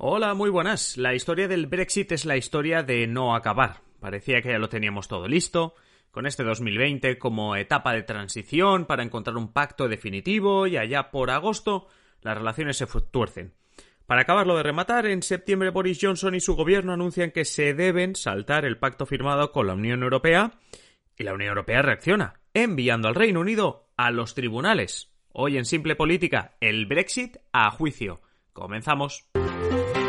Hola, muy buenas. La historia del Brexit es la historia de no acabar. Parecía que ya lo teníamos todo listo, con este 2020 como etapa de transición para encontrar un pacto definitivo y allá por agosto las relaciones se tuercen. Para acabarlo de rematar, en septiembre Boris Johnson y su gobierno anuncian que se deben saltar el pacto firmado con la Unión Europea y la Unión Europea reacciona, enviando al Reino Unido a los tribunales. Hoy en Simple Política, el Brexit a juicio. Comenzamos.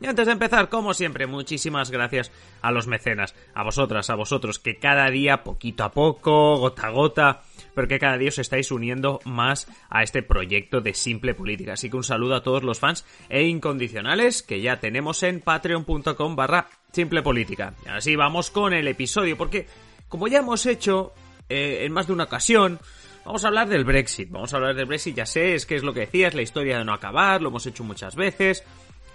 Y antes de empezar, como siempre, muchísimas gracias a los mecenas, a vosotras, a vosotros, que cada día, poquito a poco, gota a gota, pero que cada día os estáis uniendo más a este proyecto de simple política. Así que un saludo a todos los fans e incondicionales que ya tenemos en patreon.com barra simple política. Así vamos con el episodio, porque como ya hemos hecho eh, en más de una ocasión, Vamos a hablar del Brexit. Vamos a hablar del Brexit, ya sé, es que es lo que decías, la historia de no acabar, lo hemos hecho muchas veces.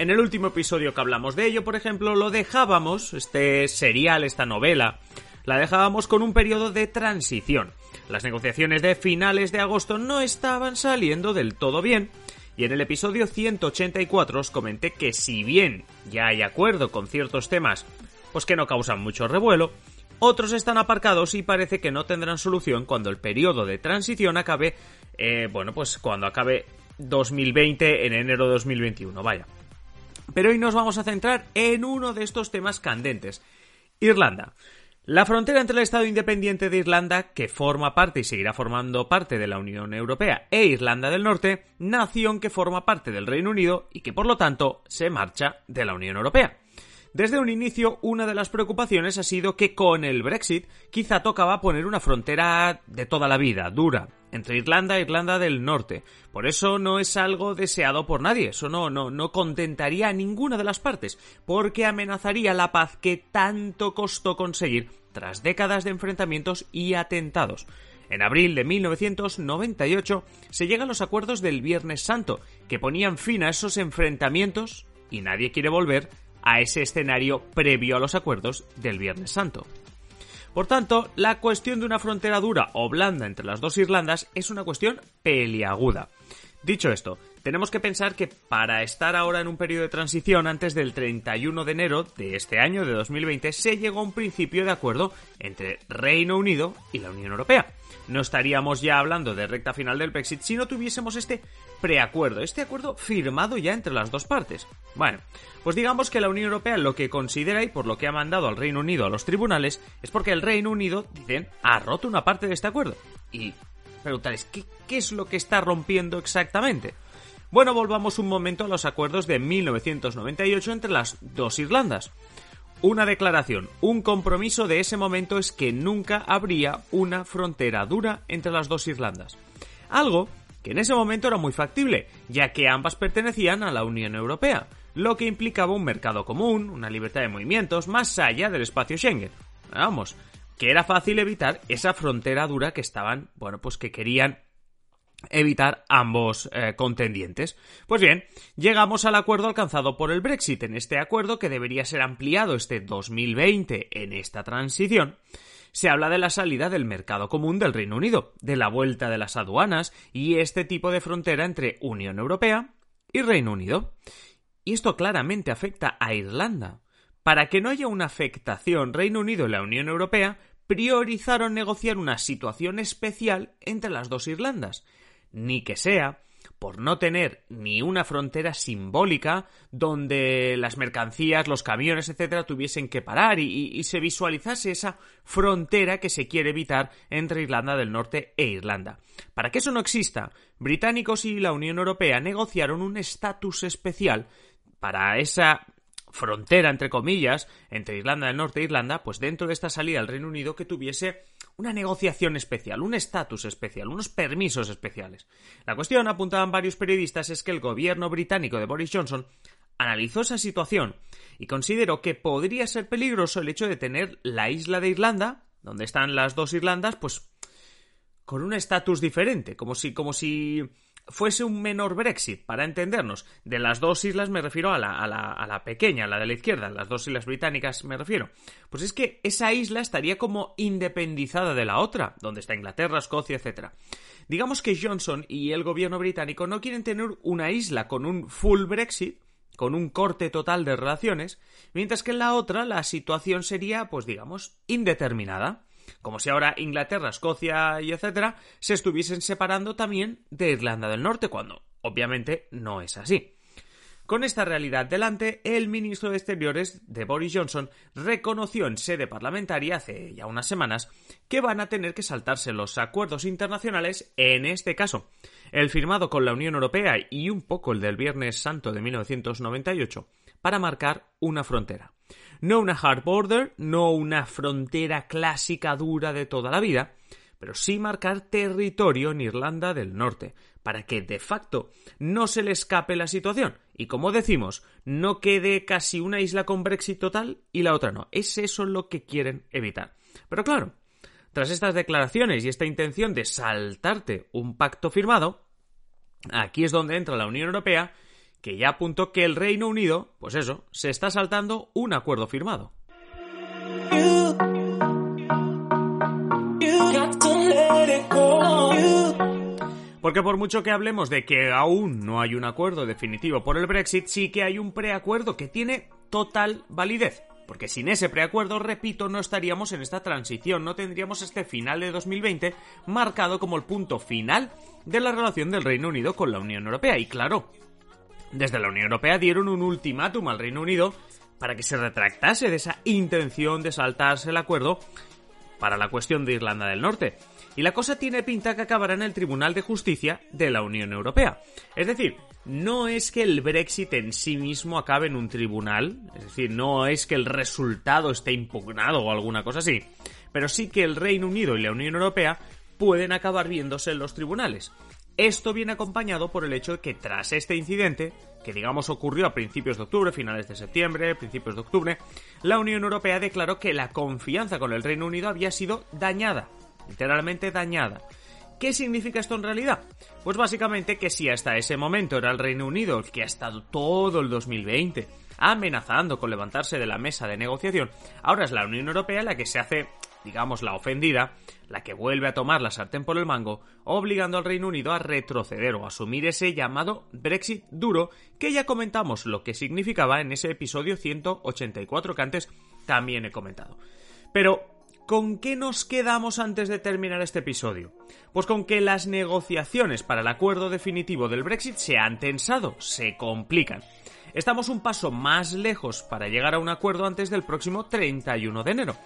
En el último episodio que hablamos de ello, por ejemplo, lo dejábamos, este serial, esta novela, la dejábamos con un periodo de transición. Las negociaciones de finales de agosto no estaban saliendo del todo bien, y en el episodio 184 os comenté que si bien ya hay acuerdo con ciertos temas, pues que no causan mucho revuelo, otros están aparcados y parece que no tendrán solución cuando el periodo de transición acabe, eh, bueno, pues cuando acabe 2020 en enero de 2021, vaya. Pero hoy nos vamos a centrar en uno de estos temas candentes. Irlanda. La frontera entre el Estado independiente de Irlanda, que forma parte y seguirá formando parte de la Unión Europea, e Irlanda del Norte, nación que forma parte del Reino Unido y que por lo tanto se marcha de la Unión Europea. Desde un inicio, una de las preocupaciones ha sido que con el Brexit quizá tocaba poner una frontera de toda la vida, dura, entre Irlanda e Irlanda del Norte. Por eso no es algo deseado por nadie, eso no, no, no contentaría a ninguna de las partes, porque amenazaría la paz que tanto costó conseguir tras décadas de enfrentamientos y atentados. En abril de 1998 se llegan los acuerdos del Viernes Santo, que ponían fin a esos enfrentamientos y nadie quiere volver a ese escenario previo a los acuerdos del Viernes Santo. Por tanto, la cuestión de una frontera dura o blanda entre las dos Irlandas es una cuestión peliaguda. Dicho esto, tenemos que pensar que para estar ahora en un periodo de transición antes del 31 de enero de este año de 2020 se llegó a un principio de acuerdo entre Reino Unido y la Unión Europea. No estaríamos ya hablando de recta final del Brexit si no tuviésemos este preacuerdo, este acuerdo firmado ya entre las dos partes. Bueno, pues digamos que la Unión Europea lo que considera y por lo que ha mandado al Reino Unido a los tribunales es porque el Reino Unido, dicen, ha roto una parte de este acuerdo. Y preguntaréis, ¿qué, qué es lo que está rompiendo exactamente? Bueno, volvamos un momento a los acuerdos de 1998 entre las dos Irlandas. Una declaración, un compromiso de ese momento es que nunca habría una frontera dura entre las dos Irlandas. Algo que en ese momento era muy factible, ya que ambas pertenecían a la Unión Europea, lo que implicaba un mercado común, una libertad de movimientos más allá del espacio Schengen. Vamos, que era fácil evitar esa frontera dura que estaban, bueno, pues que querían evitar ambos eh, contendientes. Pues bien, llegamos al acuerdo alcanzado por el Brexit. En este acuerdo, que debería ser ampliado este 2020 en esta transición, se habla de la salida del mercado común del Reino Unido, de la vuelta de las aduanas y este tipo de frontera entre Unión Europea y Reino Unido. Y esto claramente afecta a Irlanda. Para que no haya una afectación Reino Unido y la Unión Europea, priorizaron negociar una situación especial entre las dos Irlandas, ni que sea por no tener ni una frontera simbólica donde las mercancías, los camiones, etcétera, tuviesen que parar y, se visualizase esa frontera que se quiere evitar entre Irlanda del Norte e Irlanda. Para que eso no exista, británicos y la Unión Europea negociaron un estatus especial para esa frontera, entre comillas, entre Irlanda del Norte e Irlanda, pues dentro de esta salida al Reino Unido que tuviese una negociación especial, un estatus especial, unos permisos especiales. La cuestión, apuntaban varios periodistas, es que el gobierno británico de Boris Johnson analizó esa situación y consideró que podría ser peligroso el hecho de tener la isla de Irlanda, donde están las dos Irlandas, pues con un estatus diferente, como si, como si fuese un menor Brexit, para entendernos. De las dos islas me refiero a la, a la, a la pequeña, la de la izquierda, las dos islas británicas me refiero. Pues es que esa isla estaría como independizada de la otra, donde está Inglaterra, Escocia, etc. Digamos que Johnson y el gobierno británico no quieren tener una isla con un full Brexit, con un corte total de relaciones, mientras que en la otra la situación sería, pues digamos, indeterminada como si ahora Inglaterra, Escocia y etcétera se estuviesen separando también de Irlanda del Norte, cuando obviamente no es así. Con esta realidad delante, el ministro de Exteriores de Boris Johnson reconoció en sede parlamentaria hace ya unas semanas que van a tener que saltarse los acuerdos internacionales en este caso, el firmado con la Unión Europea y un poco el del Viernes Santo de 1998, para marcar una frontera. No una hard border, no una frontera clásica dura de toda la vida, pero sí marcar territorio en Irlanda del Norte, para que de facto no se le escape la situación y, como decimos, no quede casi una isla con Brexit total y la otra no. Es eso lo que quieren evitar. Pero claro, tras estas declaraciones y esta intención de saltarte un pacto firmado, aquí es donde entra la Unión Europea que ya apuntó que el Reino Unido, pues eso, se está saltando un acuerdo firmado. Porque por mucho que hablemos de que aún no hay un acuerdo definitivo por el Brexit, sí que hay un preacuerdo que tiene total validez. Porque sin ese preacuerdo, repito, no estaríamos en esta transición, no tendríamos este final de 2020 marcado como el punto final de la relación del Reino Unido con la Unión Europea. Y claro, desde la Unión Europea dieron un ultimátum al Reino Unido para que se retractase de esa intención de saltarse el acuerdo para la cuestión de Irlanda del Norte. Y la cosa tiene pinta que acabará en el Tribunal de Justicia de la Unión Europea. Es decir, no es que el Brexit en sí mismo acabe en un tribunal, es decir, no es que el resultado esté impugnado o alguna cosa así, pero sí que el Reino Unido y la Unión Europea pueden acabar viéndose en los tribunales. Esto viene acompañado por el hecho de que tras este incidente, que digamos ocurrió a principios de octubre, finales de septiembre, principios de octubre, la Unión Europea declaró que la confianza con el Reino Unido había sido dañada, literalmente dañada. ¿Qué significa esto en realidad? Pues básicamente que si hasta ese momento era el Reino Unido el que ha estado todo el 2020 amenazando con levantarse de la mesa de negociación, ahora es la Unión Europea la que se hace digamos la ofendida, la que vuelve a tomar la sartén por el mango, obligando al Reino Unido a retroceder o asumir ese llamado Brexit duro que ya comentamos lo que significaba en ese episodio 184 que antes también he comentado. Pero, ¿con qué nos quedamos antes de terminar este episodio? Pues con que las negociaciones para el acuerdo definitivo del Brexit se han tensado, se complican. Estamos un paso más lejos para llegar a un acuerdo antes del próximo 31 de enero.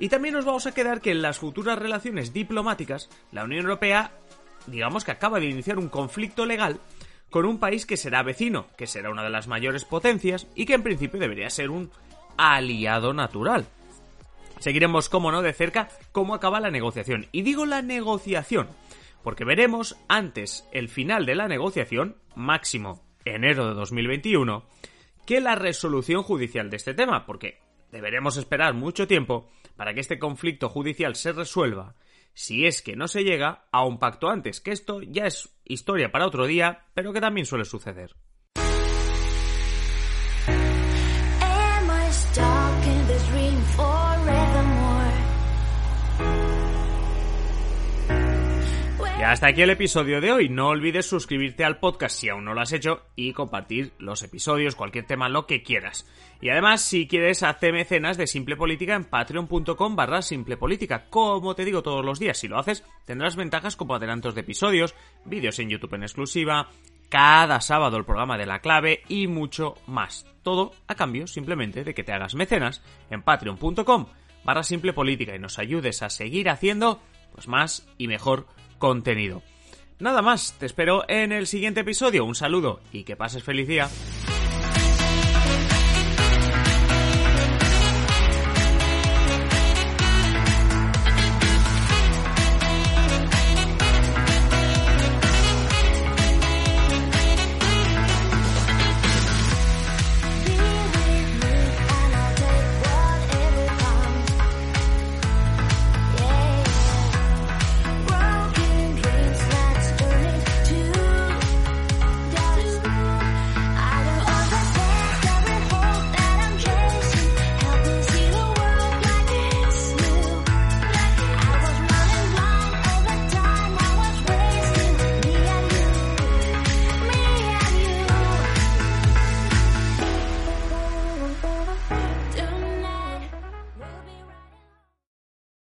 Y también nos vamos a quedar que en las futuras relaciones diplomáticas, la Unión Europea, digamos que acaba de iniciar un conflicto legal con un país que será vecino, que será una de las mayores potencias y que en principio debería ser un aliado natural. Seguiremos, como no, de cerca cómo acaba la negociación. Y digo la negociación, porque veremos antes el final de la negociación, máximo enero de 2021, que la resolución judicial de este tema, porque deberemos esperar mucho tiempo para que este conflicto judicial se resuelva, si es que no se llega a un pacto antes, que esto ya es historia para otro día, pero que también suele suceder. Y hasta aquí el episodio de hoy. No olvides suscribirte al podcast si aún no lo has hecho y compartir los episodios, cualquier tema, lo que quieras. Y además, si quieres, hazte mecenas de Simple Política en patreon.com barra Simple Política. Como te digo todos los días, si lo haces, tendrás ventajas como adelantos de episodios, vídeos en YouTube en exclusiva, cada sábado el programa de la clave y mucho más. Todo a cambio simplemente de que te hagas mecenas en patreon.com barra Simple Política y nos ayudes a seguir haciendo pues más y mejor contenido. Nada más, te espero en el siguiente episodio. Un saludo y que pases feliz día.